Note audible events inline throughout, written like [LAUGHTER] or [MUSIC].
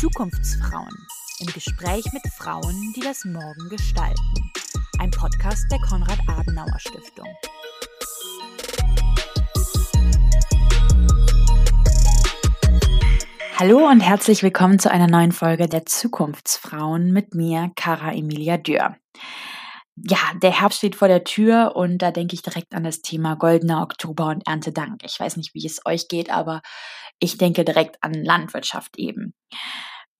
Zukunftsfrauen im Gespräch mit Frauen, die das Morgen gestalten. Ein Podcast der Konrad-Adenauer-Stiftung. Hallo und herzlich willkommen zu einer neuen Folge der Zukunftsfrauen mit mir, Cara Emilia Dürr. Ja, der Herbst steht vor der Tür und da denke ich direkt an das Thema Goldener Oktober und Erntedank. Ich weiß nicht, wie es euch geht, aber ich denke direkt an Landwirtschaft eben.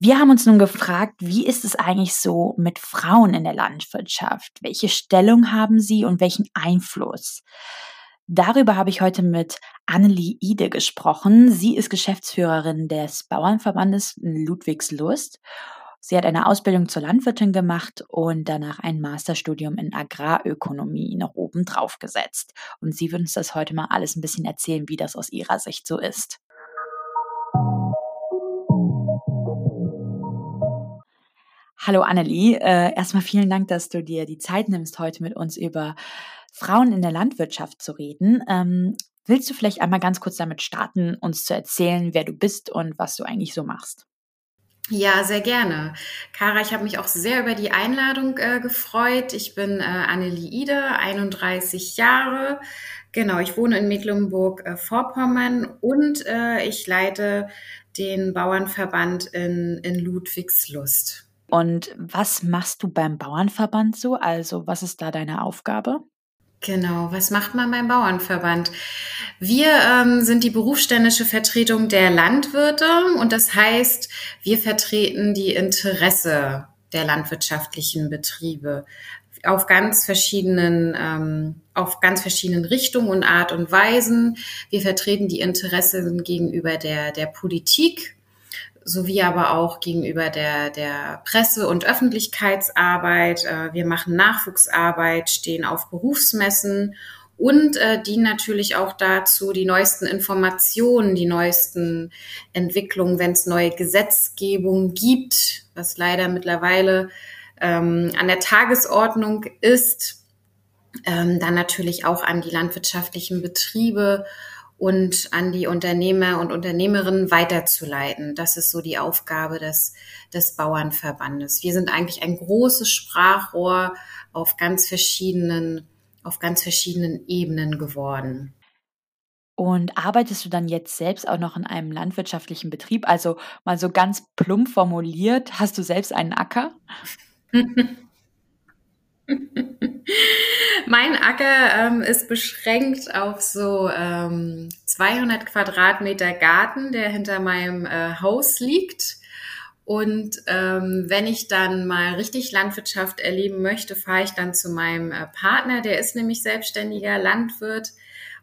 Wir haben uns nun gefragt, wie ist es eigentlich so mit Frauen in der Landwirtschaft? Welche Stellung haben sie und welchen Einfluss? Darüber habe ich heute mit Annelie Ide gesprochen. Sie ist Geschäftsführerin des Bauernverbandes Ludwigslust. Sie hat eine Ausbildung zur Landwirtin gemacht und danach ein Masterstudium in Agrarökonomie noch oben drauf gesetzt. Und sie wird uns das heute mal alles ein bisschen erzählen, wie das aus ihrer Sicht so ist. Hallo Annelie, äh, erstmal vielen Dank, dass du dir die Zeit nimmst, heute mit uns über Frauen in der Landwirtschaft zu reden. Ähm, willst du vielleicht einmal ganz kurz damit starten, uns zu erzählen, wer du bist und was du eigentlich so machst? Ja, sehr gerne. Kara, ich habe mich auch sehr über die Einladung äh, gefreut. Ich bin äh, Annelie Ide, 31 Jahre. Genau, ich wohne in Mecklenburg-Vorpommern äh, und äh, ich leite den Bauernverband in, in Ludwigslust. Und was machst du beim Bauernverband so? Also was ist da deine Aufgabe? Genau, was macht man beim Bauernverband? Wir ähm, sind die berufsständische Vertretung der Landwirte und das heißt, wir vertreten die Interesse der landwirtschaftlichen Betriebe auf ganz verschiedenen, ähm, auf ganz verschiedenen Richtungen und Art und Weisen. Wir vertreten die Interessen gegenüber der, der Politik, sowie aber auch gegenüber der, der Presse- und Öffentlichkeitsarbeit. Äh, wir machen Nachwuchsarbeit, stehen auf Berufsmessen und äh, dienen natürlich auch dazu, die neuesten Informationen, die neuesten Entwicklungen, wenn es neue Gesetzgebung gibt, was leider mittlerweile ähm, an der Tagesordnung ist, ähm, dann natürlich auch an die landwirtschaftlichen Betriebe und an die Unternehmer und Unternehmerinnen weiterzuleiten. Das ist so die Aufgabe des, des Bauernverbandes. Wir sind eigentlich ein großes Sprachrohr auf ganz verschiedenen, auf ganz verschiedenen Ebenen geworden. Und arbeitest du dann jetzt selbst auch noch in einem landwirtschaftlichen Betrieb? Also mal so ganz plump formuliert, hast du selbst einen Acker? [LAUGHS] mein Acker ähm, ist beschränkt auf so ähm, 200 Quadratmeter Garten, der hinter meinem äh, Haus liegt. Und ähm, wenn ich dann mal richtig Landwirtschaft erleben möchte, fahre ich dann zu meinem äh, Partner, der ist nämlich selbstständiger Landwirt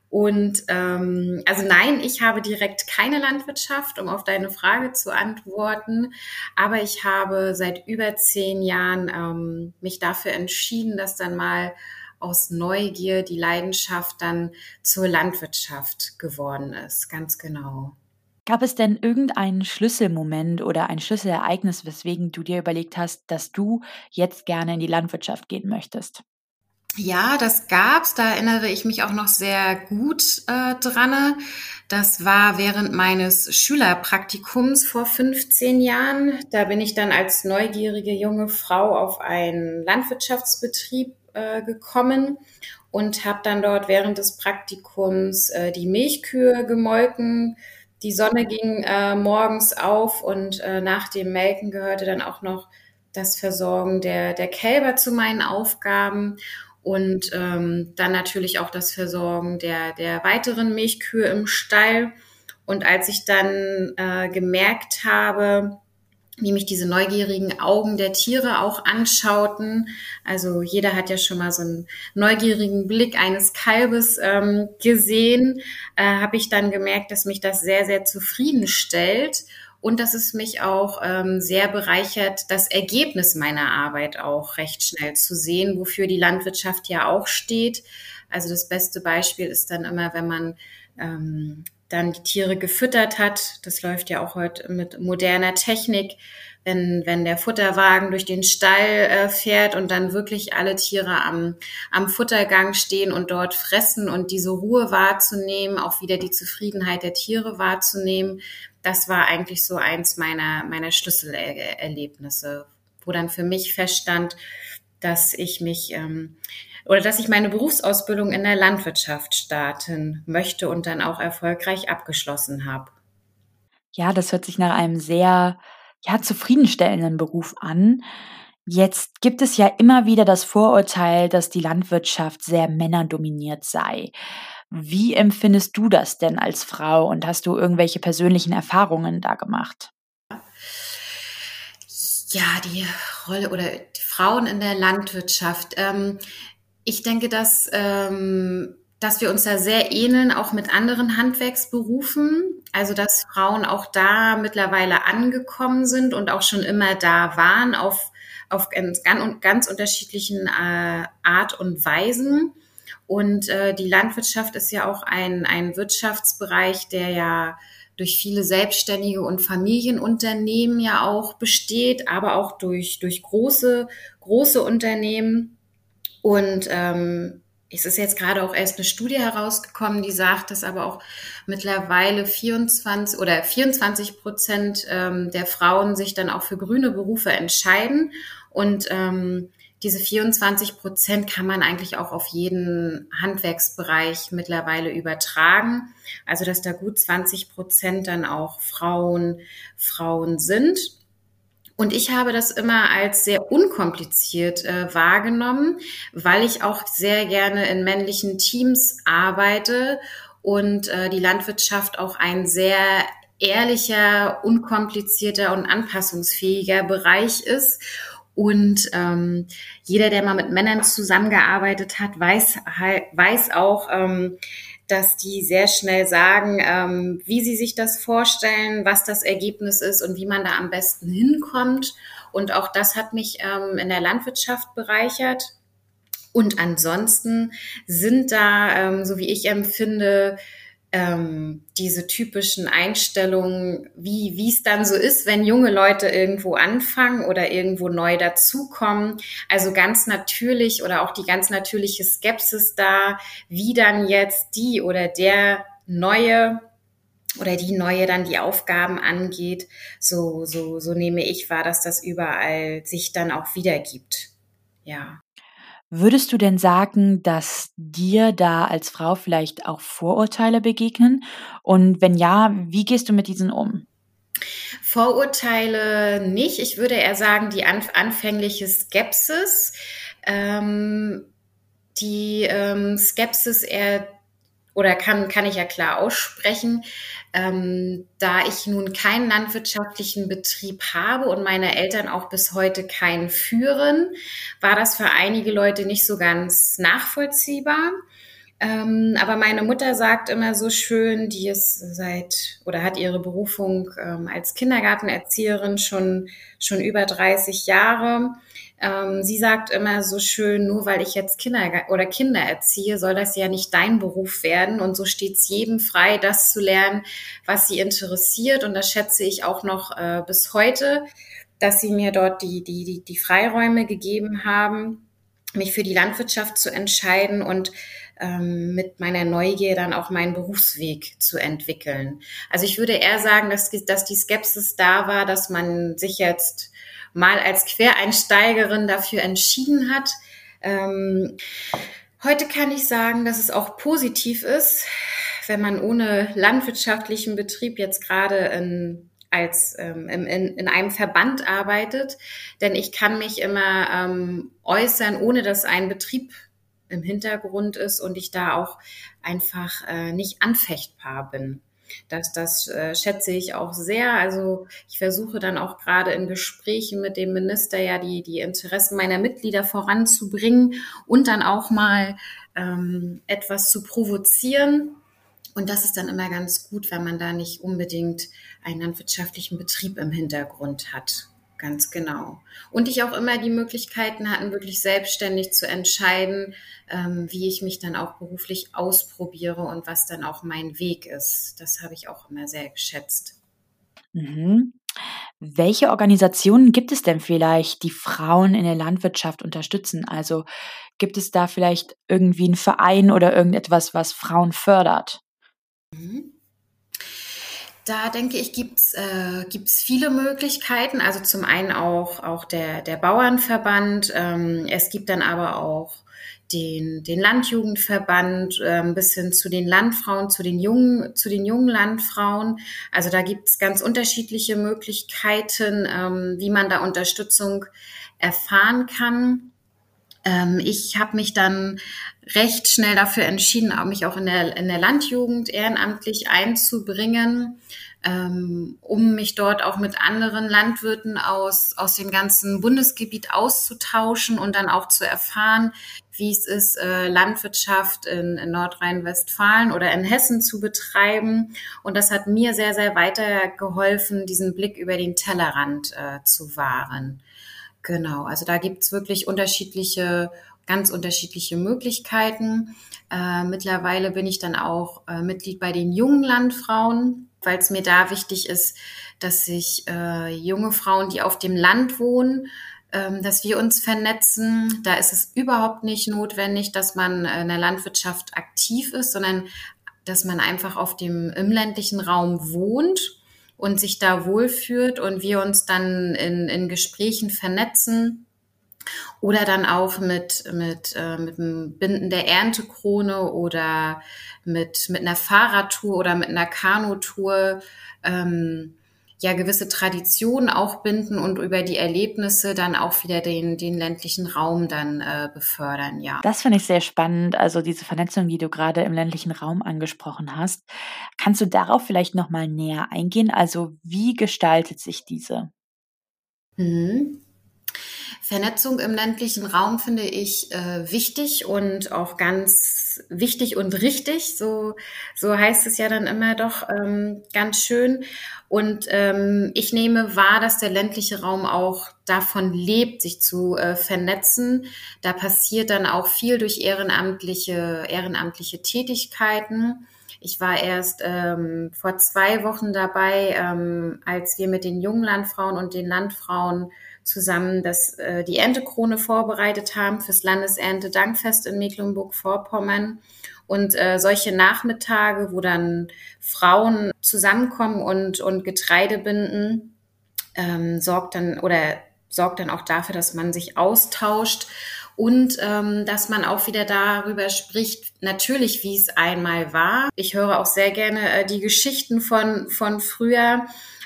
und ähm, also nein, ich habe direkt keine Landwirtschaft, um auf deine Frage zu antworten. Aber ich habe seit über zehn Jahren ähm, mich dafür entschieden, dass dann mal aus Neugier die Leidenschaft dann zur Landwirtschaft geworden ist. Ganz genau. Gab es denn irgendeinen Schlüsselmoment oder ein Schlüsselereignis, weswegen du dir überlegt hast, dass du jetzt gerne in die Landwirtschaft gehen möchtest? Ja, das gab's. Da erinnere ich mich auch noch sehr gut äh, dran. Das war während meines Schülerpraktikums vor 15 Jahren. Da bin ich dann als neugierige junge Frau auf einen Landwirtschaftsbetrieb äh, gekommen und habe dann dort während des Praktikums äh, die Milchkühe gemolken. Die Sonne ging äh, morgens auf und äh, nach dem Melken gehörte dann auch noch das Versorgen der, der Kälber zu meinen Aufgaben und ähm, dann natürlich auch das Versorgen der, der weiteren Milchkühe im Stall. Und als ich dann äh, gemerkt habe, wie mich diese neugierigen Augen der Tiere auch anschauten. Also jeder hat ja schon mal so einen neugierigen Blick eines Kalbes ähm, gesehen, äh, habe ich dann gemerkt, dass mich das sehr, sehr zufriedenstellt und dass es mich auch ähm, sehr bereichert, das Ergebnis meiner Arbeit auch recht schnell zu sehen, wofür die Landwirtschaft ja auch steht. Also das beste Beispiel ist dann immer, wenn man ähm, dann die Tiere gefüttert hat. Das läuft ja auch heute mit moderner Technik. wenn, wenn der Futterwagen durch den Stall äh, fährt und dann wirklich alle Tiere am, am Futtergang stehen und dort fressen und diese Ruhe wahrzunehmen, auch wieder die Zufriedenheit der Tiere wahrzunehmen, das war eigentlich so eins meiner, meiner Schlüsselerlebnisse, wo dann für mich feststand, dass ich mich ähm, oder dass ich meine Berufsausbildung in der Landwirtschaft starten möchte und dann auch erfolgreich abgeschlossen habe. Ja, das hört sich nach einem sehr ja, zufriedenstellenden Beruf an. Jetzt gibt es ja immer wieder das Vorurteil, dass die Landwirtschaft sehr männerdominiert sei. Wie empfindest du das denn als Frau und hast du irgendwelche persönlichen Erfahrungen da gemacht? Ja, die Rolle oder die Frauen in der Landwirtschaft. Ähm, ich denke, dass, ähm, dass wir uns da sehr ähneln, auch mit anderen Handwerksberufen. Also, dass Frauen auch da mittlerweile angekommen sind und auch schon immer da waren auf, auf ganz, ganz unterschiedlichen äh, Art und Weisen. Und äh, die Landwirtschaft ist ja auch ein, ein Wirtschaftsbereich, der ja durch viele Selbstständige und Familienunternehmen ja auch besteht, aber auch durch, durch große, große Unternehmen. Und ähm, es ist jetzt gerade auch erst eine Studie herausgekommen, die sagt, dass aber auch mittlerweile 24 oder 24 Prozent ähm, der Frauen sich dann auch für grüne Berufe entscheiden. Und ähm, diese 24 Prozent kann man eigentlich auch auf jeden Handwerksbereich mittlerweile übertragen. Also dass da gut 20 Prozent dann auch Frauen, Frauen sind. Und ich habe das immer als sehr unkompliziert äh, wahrgenommen, weil ich auch sehr gerne in männlichen Teams arbeite und äh, die Landwirtschaft auch ein sehr ehrlicher, unkomplizierter und anpassungsfähiger Bereich ist. Und ähm, jeder, der mal mit Männern zusammengearbeitet hat, weiß, weiß auch, ähm, dass die sehr schnell sagen, ähm, wie sie sich das vorstellen, was das Ergebnis ist und wie man da am besten hinkommt. Und auch das hat mich ähm, in der Landwirtschaft bereichert. Und ansonsten sind da, ähm, so wie ich empfinde, ähm, diese typischen Einstellungen, wie wie es dann so ist, wenn junge Leute irgendwo anfangen oder irgendwo neu dazukommen. Also ganz natürlich oder auch die ganz natürliche Skepsis da, wie dann jetzt die oder der neue oder die neue dann die Aufgaben angeht. So so so nehme ich wahr, dass das überall sich dann auch wiedergibt. Ja. Würdest du denn sagen, dass dir da als Frau vielleicht auch Vorurteile begegnen? Und wenn ja, wie gehst du mit diesen um? Vorurteile nicht. Ich würde eher sagen, die anfängliche Skepsis. Ähm, die ähm, Skepsis eher oder kann, kann ich ja klar aussprechen, ähm, da ich nun keinen landwirtschaftlichen Betrieb habe und meine Eltern auch bis heute keinen führen, war das für einige Leute nicht so ganz nachvollziehbar. Ähm, aber meine Mutter sagt immer so schön, die ist seit oder hat ihre Berufung ähm, als Kindergartenerzieherin schon, schon über 30 Jahre. Ähm, sie sagt immer so schön, nur weil ich jetzt Kinder oder Kinder erziehe, soll das ja nicht dein Beruf werden. Und so steht es jedem frei, das zu lernen, was sie interessiert. Und das schätze ich auch noch äh, bis heute, dass sie mir dort die, die, die, die Freiräume gegeben haben, mich für die Landwirtschaft zu entscheiden und ähm, mit meiner Neugier dann auch meinen Berufsweg zu entwickeln. Also ich würde eher sagen, dass, dass die Skepsis da war, dass man sich jetzt mal als Quereinsteigerin dafür entschieden hat. Ähm, heute kann ich sagen, dass es auch positiv ist, wenn man ohne landwirtschaftlichen Betrieb jetzt gerade in als ähm, in, in einem Verband arbeitet, denn ich kann mich immer ähm, äußern, ohne dass ein Betrieb im Hintergrund ist und ich da auch einfach äh, nicht anfechtbar bin. Das, das äh, schätze ich auch sehr. Also ich versuche dann auch gerade in Gesprächen mit dem Minister ja die, die Interessen meiner Mitglieder voranzubringen und dann auch mal ähm, etwas zu provozieren. Und das ist dann immer ganz gut, wenn man da nicht unbedingt einen landwirtschaftlichen Betrieb im Hintergrund hat. Ganz genau. Und ich auch immer die Möglichkeiten hatten, wirklich selbstständig zu entscheiden, ähm, wie ich mich dann auch beruflich ausprobiere und was dann auch mein Weg ist. Das habe ich auch immer sehr geschätzt. Mhm. Welche Organisationen gibt es denn vielleicht, die Frauen in der Landwirtschaft unterstützen? Also gibt es da vielleicht irgendwie einen Verein oder irgendetwas, was Frauen fördert? Mhm. Da denke ich, gibt's äh, gibt's viele Möglichkeiten. Also zum einen auch, auch der, der Bauernverband. Ähm, es gibt dann aber auch den, den Landjugendverband ähm, bis hin zu den Landfrauen, zu den jungen, zu den jungen Landfrauen. Also da gibt es ganz unterschiedliche Möglichkeiten, ähm, wie man da Unterstützung erfahren kann. Ähm, ich habe mich dann recht schnell dafür entschieden, mich auch in der, in der Landjugend ehrenamtlich einzubringen ähm, um mich dort auch mit anderen Landwirten aus, aus dem ganzen Bundesgebiet auszutauschen und dann auch zu erfahren, wie es ist, äh, Landwirtschaft in, in Nordrhein-Westfalen oder in Hessen zu betreiben. Und das hat mir sehr, sehr weitergeholfen, diesen Blick über den Tellerrand äh, zu wahren. Genau, also da gibt's wirklich unterschiedliche, ganz unterschiedliche Möglichkeiten. Äh, mittlerweile bin ich dann auch äh, Mitglied bei den jungen Landfrauen weil es mir da wichtig ist, dass sich äh, junge Frauen, die auf dem Land wohnen, ähm, dass wir uns vernetzen. Da ist es überhaupt nicht notwendig, dass man in der Landwirtschaft aktiv ist, sondern dass man einfach auf dem im ländlichen Raum wohnt und sich da wohlfühlt und wir uns dann in, in Gesprächen vernetzen oder dann auch mit, mit, äh, mit dem Binden der Erntekrone oder mit, mit einer Fahrradtour oder mit einer Kanutour ähm, ja gewisse Traditionen auch binden und über die Erlebnisse dann auch wieder den, den ländlichen Raum dann äh, befördern, ja. Das finde ich sehr spannend, also diese Vernetzung, die du gerade im ländlichen Raum angesprochen hast. Kannst du darauf vielleicht nochmal näher eingehen? Also wie gestaltet sich diese? Mhm. Vernetzung im ländlichen Raum finde ich äh, wichtig und auch ganz wichtig und richtig. So, so heißt es ja dann immer doch ähm, ganz schön. Und ähm, ich nehme wahr, dass der ländliche Raum auch davon lebt, sich zu äh, vernetzen. Da passiert dann auch viel durch ehrenamtliche, ehrenamtliche Tätigkeiten. Ich war erst ähm, vor zwei Wochen dabei, ähm, als wir mit den jungen Landfrauen und den Landfrauen zusammen das, äh, die Erntekrone vorbereitet haben fürs Landesernte-Dankfest in Mecklenburg-Vorpommern. Und äh, solche Nachmittage, wo dann Frauen zusammenkommen und, und Getreide binden, ähm, sorgt dann oder sorgt dann auch dafür, dass man sich austauscht und ähm, dass man auch wieder darüber spricht, natürlich, wie es einmal war. Ich höre auch sehr gerne äh, die Geschichten von, von früher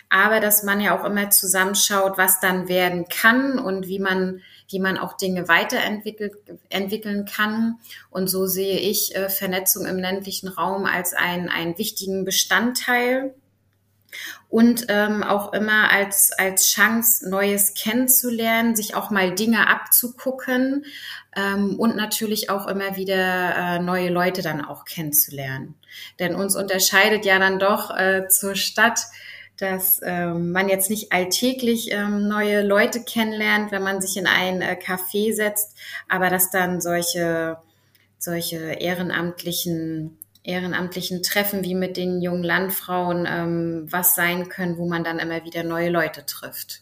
aber dass man ja auch immer zusammenschaut, was dann werden kann und wie man wie man auch Dinge weiterentwickelt entwickeln kann. Und so sehe ich äh, Vernetzung im ländlichen Raum als einen, einen wichtigen Bestandteil und ähm, auch immer als, als Chance, Neues kennenzulernen, sich auch mal Dinge abzugucken ähm, und natürlich auch immer wieder äh, neue Leute dann auch kennenzulernen. Denn uns unterscheidet ja dann doch äh, zur Stadt dass ähm, man jetzt nicht alltäglich ähm, neue Leute kennenlernt, wenn man sich in ein äh, Café setzt, aber dass dann solche, solche ehrenamtlichen ehrenamtlichen Treffen wie mit den jungen Landfrauen ähm, was sein können, wo man dann immer wieder neue Leute trifft.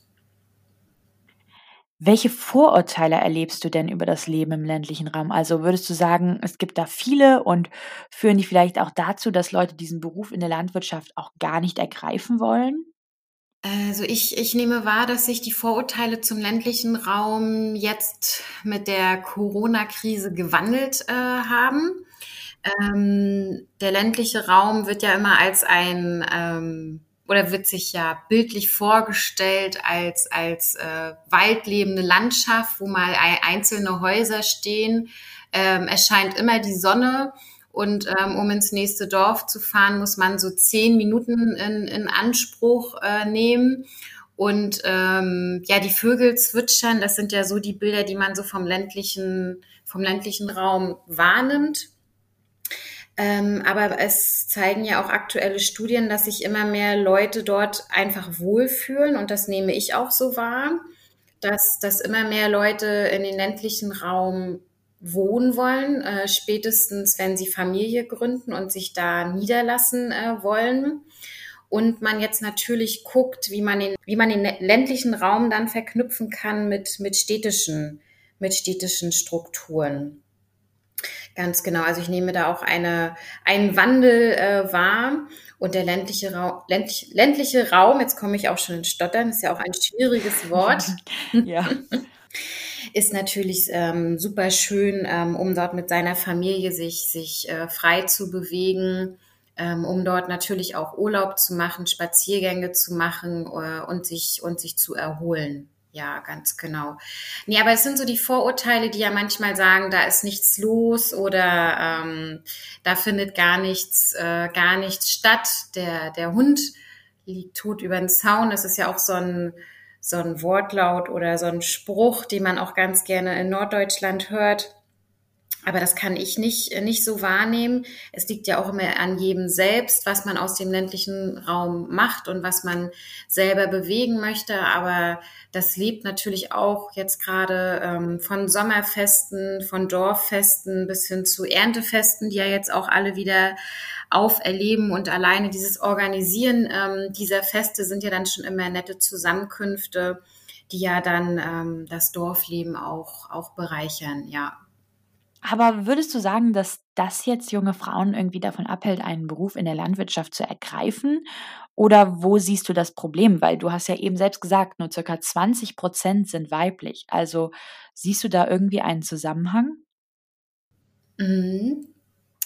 Welche Vorurteile erlebst du denn über das Leben im ländlichen Raum? Also würdest du sagen, es gibt da viele und führen die vielleicht auch dazu, dass Leute diesen Beruf in der Landwirtschaft auch gar nicht ergreifen wollen? Also ich, ich nehme wahr, dass sich die Vorurteile zum ländlichen Raum jetzt mit der Corona-Krise gewandelt äh, haben. Ähm, der ländliche Raum wird ja immer als ein ähm, oder wird sich ja bildlich vorgestellt als, als äh, waldlebende Landschaft, wo mal einzelne Häuser stehen. Ähm, es scheint immer die Sonne und ähm, um ins nächste Dorf zu fahren, muss man so zehn Minuten in, in Anspruch äh, nehmen. Und ähm, ja, die Vögel zwitschern, das sind ja so die Bilder, die man so vom ländlichen, vom ländlichen Raum wahrnimmt. Ähm, aber es zeigen ja auch aktuelle Studien, dass sich immer mehr Leute dort einfach wohlfühlen und das nehme ich auch so wahr, dass, dass immer mehr Leute in den ländlichen Raum wohnen wollen, äh, spätestens wenn sie Familie gründen und sich da niederlassen äh, wollen. und man jetzt natürlich guckt, wie man den, wie man den ländlichen Raum dann verknüpfen kann mit, mit städtischen, mit städtischen Strukturen. Ganz genau. Also ich nehme da auch eine, einen Wandel äh, wahr. Und der ländliche Raum, ländlich, ländliche Raum, jetzt komme ich auch schon in Stottern, ist ja auch ein schwieriges Wort. [LAUGHS] ja. [LAUGHS] Ist natürlich ähm, super schön, ähm, um dort mit seiner Familie sich, sich äh, frei zu bewegen, ähm, um dort natürlich auch Urlaub zu machen, Spaziergänge zu machen äh, und, sich, und sich zu erholen. Ja, ganz genau. Nee, aber es sind so die Vorurteile, die ja manchmal sagen, da ist nichts los oder ähm, da findet gar nichts, äh, gar nichts statt. Der, der Hund liegt tot über den Zaun. Das ist ja auch so ein, so ein Wortlaut oder so ein Spruch, den man auch ganz gerne in Norddeutschland hört. Aber das kann ich nicht, äh, nicht so wahrnehmen. Es liegt ja auch immer an jedem selbst, was man aus dem ländlichen Raum macht und was man selber bewegen möchte. Aber das lebt natürlich auch jetzt gerade ähm, von Sommerfesten, von Dorffesten bis hin zu Erntefesten, die ja jetzt auch alle wieder auferleben und alleine dieses Organisieren ähm, dieser Feste sind ja dann schon immer nette Zusammenkünfte, die ja dann ähm, das Dorfleben auch, auch bereichern, ja. Aber würdest du sagen, dass das jetzt junge Frauen irgendwie davon abhält, einen Beruf in der Landwirtschaft zu ergreifen? Oder wo siehst du das Problem? Weil du hast ja eben selbst gesagt, nur circa 20 Prozent sind weiblich. Also siehst du da irgendwie einen Zusammenhang? Mhm.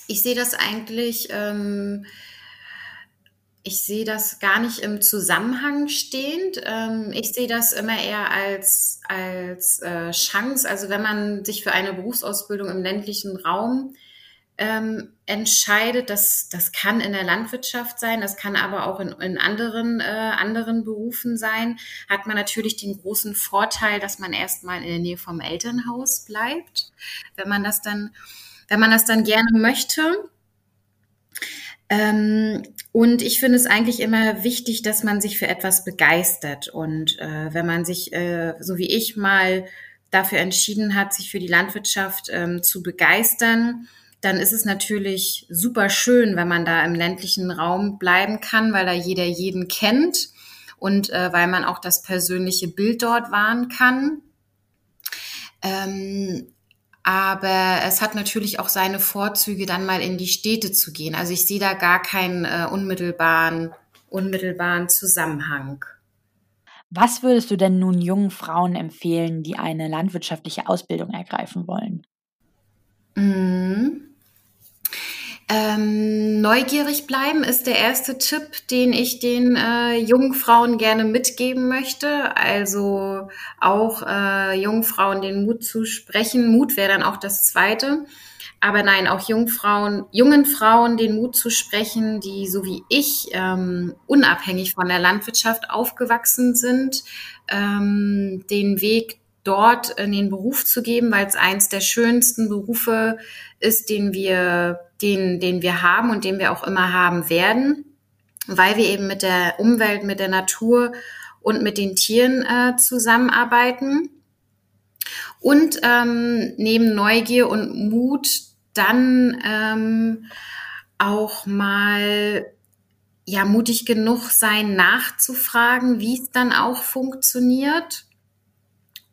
Ich sehe das eigentlich ähm, ich sehe das gar nicht im Zusammenhang stehend. Ähm, ich sehe das immer eher als, als äh, Chance. Also wenn man sich für eine Berufsausbildung im ländlichen Raum ähm, entscheidet, das, das kann in der Landwirtschaft sein, das kann aber auch in, in anderen, äh, anderen Berufen sein, hat man natürlich den großen Vorteil, dass man erstmal in der Nähe vom Elternhaus bleibt, wenn man das dann, wenn man das dann gerne möchte. Ähm, und ich finde es eigentlich immer wichtig, dass man sich für etwas begeistert. Und äh, wenn man sich, äh, so wie ich mal dafür entschieden hat, sich für die Landwirtschaft ähm, zu begeistern, dann ist es natürlich super schön, wenn man da im ländlichen Raum bleiben kann, weil da jeder jeden kennt und äh, weil man auch das persönliche Bild dort wahren kann. Ähm, aber es hat natürlich auch seine Vorzüge, dann mal in die Städte zu gehen. Also ich sehe da gar keinen äh, unmittelbaren, unmittelbaren Zusammenhang. Was würdest du denn nun jungen Frauen empfehlen, die eine landwirtschaftliche Ausbildung ergreifen wollen? Mhm. Ähm, neugierig bleiben ist der erste Tipp, den ich den äh, jungen Frauen gerne mitgeben möchte. Also auch äh, jungen Frauen den Mut zu sprechen. Mut wäre dann auch das zweite. Aber nein, auch Jungfrauen, jungen Frauen den Mut zu sprechen, die so wie ich ähm, unabhängig von der Landwirtschaft aufgewachsen sind, ähm, den Weg dort in den Beruf zu geben, weil es eins der schönsten Berufe ist, den wir den, den wir haben und den wir auch immer haben werden, weil wir eben mit der Umwelt, mit der Natur und mit den Tieren äh, zusammenarbeiten. Und ähm, neben Neugier und Mut dann ähm, auch mal ja mutig genug sein, nachzufragen, wie es dann auch funktioniert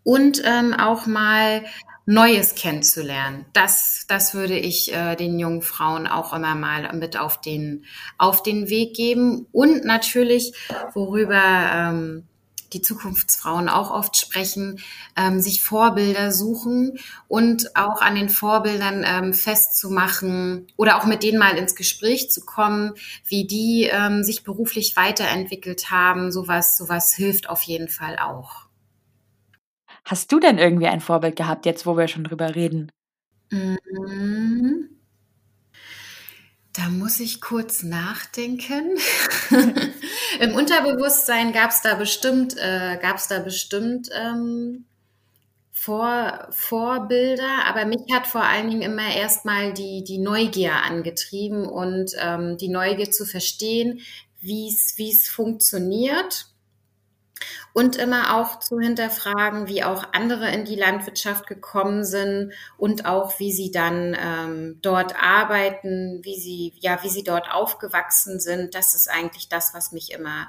und ähm, auch mal Neues kennenzulernen. Das, das würde ich äh, den jungen Frauen auch immer mal mit auf den, auf den Weg geben. Und natürlich, worüber ähm, die Zukunftsfrauen auch oft sprechen, ähm, sich Vorbilder suchen und auch an den Vorbildern ähm, festzumachen oder auch mit denen mal ins Gespräch zu kommen, wie die ähm, sich beruflich weiterentwickelt haben. Sowas, sowas hilft auf jeden Fall auch. Hast du denn irgendwie ein Vorbild gehabt, jetzt wo wir schon drüber reden? Mhm. Da muss ich kurz nachdenken. [LAUGHS] Im Unterbewusstsein gab es da bestimmt, äh, gab da bestimmt ähm, Vor, Vorbilder, aber mich hat vor allen Dingen immer erstmal die, die Neugier angetrieben und ähm, die Neugier zu verstehen, wie es funktioniert und immer auch zu hinterfragen, wie auch andere in die Landwirtschaft gekommen sind und auch wie sie dann ähm, dort arbeiten, wie sie ja wie sie dort aufgewachsen sind. Das ist eigentlich das, was mich immer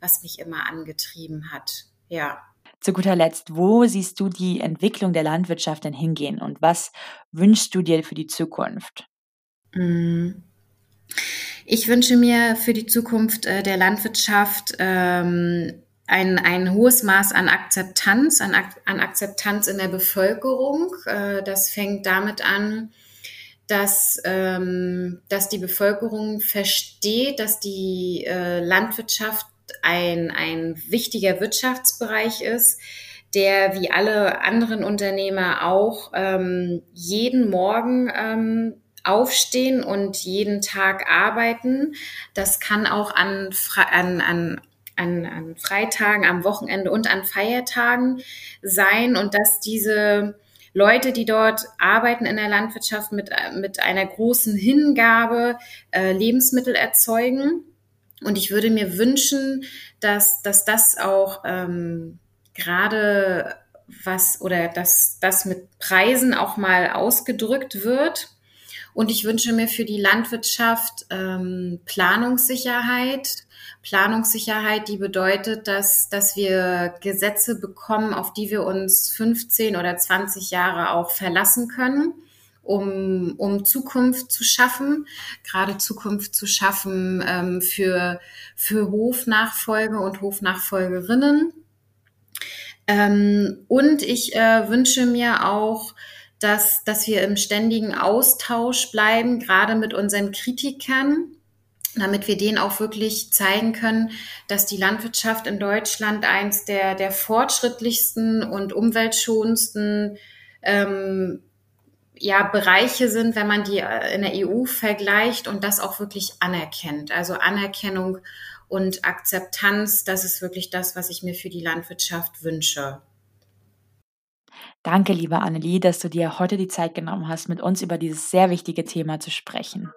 was mich immer angetrieben hat. Ja. Zu guter Letzt, wo siehst du die Entwicklung der Landwirtschaft denn hingehen und was wünschst du dir für die Zukunft? Mm. Ich wünsche mir für die Zukunft äh, der Landwirtschaft ähm, ein, ein hohes Maß an Akzeptanz, an, an Akzeptanz in der Bevölkerung. Äh, das fängt damit an, dass, ähm, dass die Bevölkerung versteht, dass die äh, Landwirtschaft ein, ein wichtiger Wirtschaftsbereich ist, der wie alle anderen Unternehmer auch ähm, jeden Morgen ähm, aufstehen und jeden Tag arbeiten. Das kann auch an, an, an, an, an Freitagen, am Wochenende und an Feiertagen sein und dass diese Leute, die dort arbeiten in der Landwirtschaft mit, mit einer großen Hingabe äh, Lebensmittel erzeugen. Und ich würde mir wünschen, dass, dass das auch ähm, gerade was oder dass das mit Preisen auch mal ausgedrückt wird und ich wünsche mir für die Landwirtschaft ähm, Planungssicherheit. Planungssicherheit, die bedeutet, dass, dass wir Gesetze bekommen, auf die wir uns 15 oder 20 Jahre auch verlassen können, um, um Zukunft zu schaffen, gerade Zukunft zu schaffen ähm, für, für Hofnachfolge und Hofnachfolgerinnen. Ähm, und ich äh, wünsche mir auch, dass, dass wir im ständigen Austausch bleiben, gerade mit unseren Kritikern, damit wir denen auch wirklich zeigen können, dass die Landwirtschaft in Deutschland eins der, der fortschrittlichsten und umweltschonendsten ähm, ja, Bereiche sind, wenn man die äh, in der EU vergleicht und das auch wirklich anerkennt. Also Anerkennung und Akzeptanz, das ist wirklich das, was ich mir für die Landwirtschaft wünsche. Danke, liebe Annelie, dass du dir heute die Zeit genommen hast, mit uns über dieses sehr wichtige Thema zu sprechen.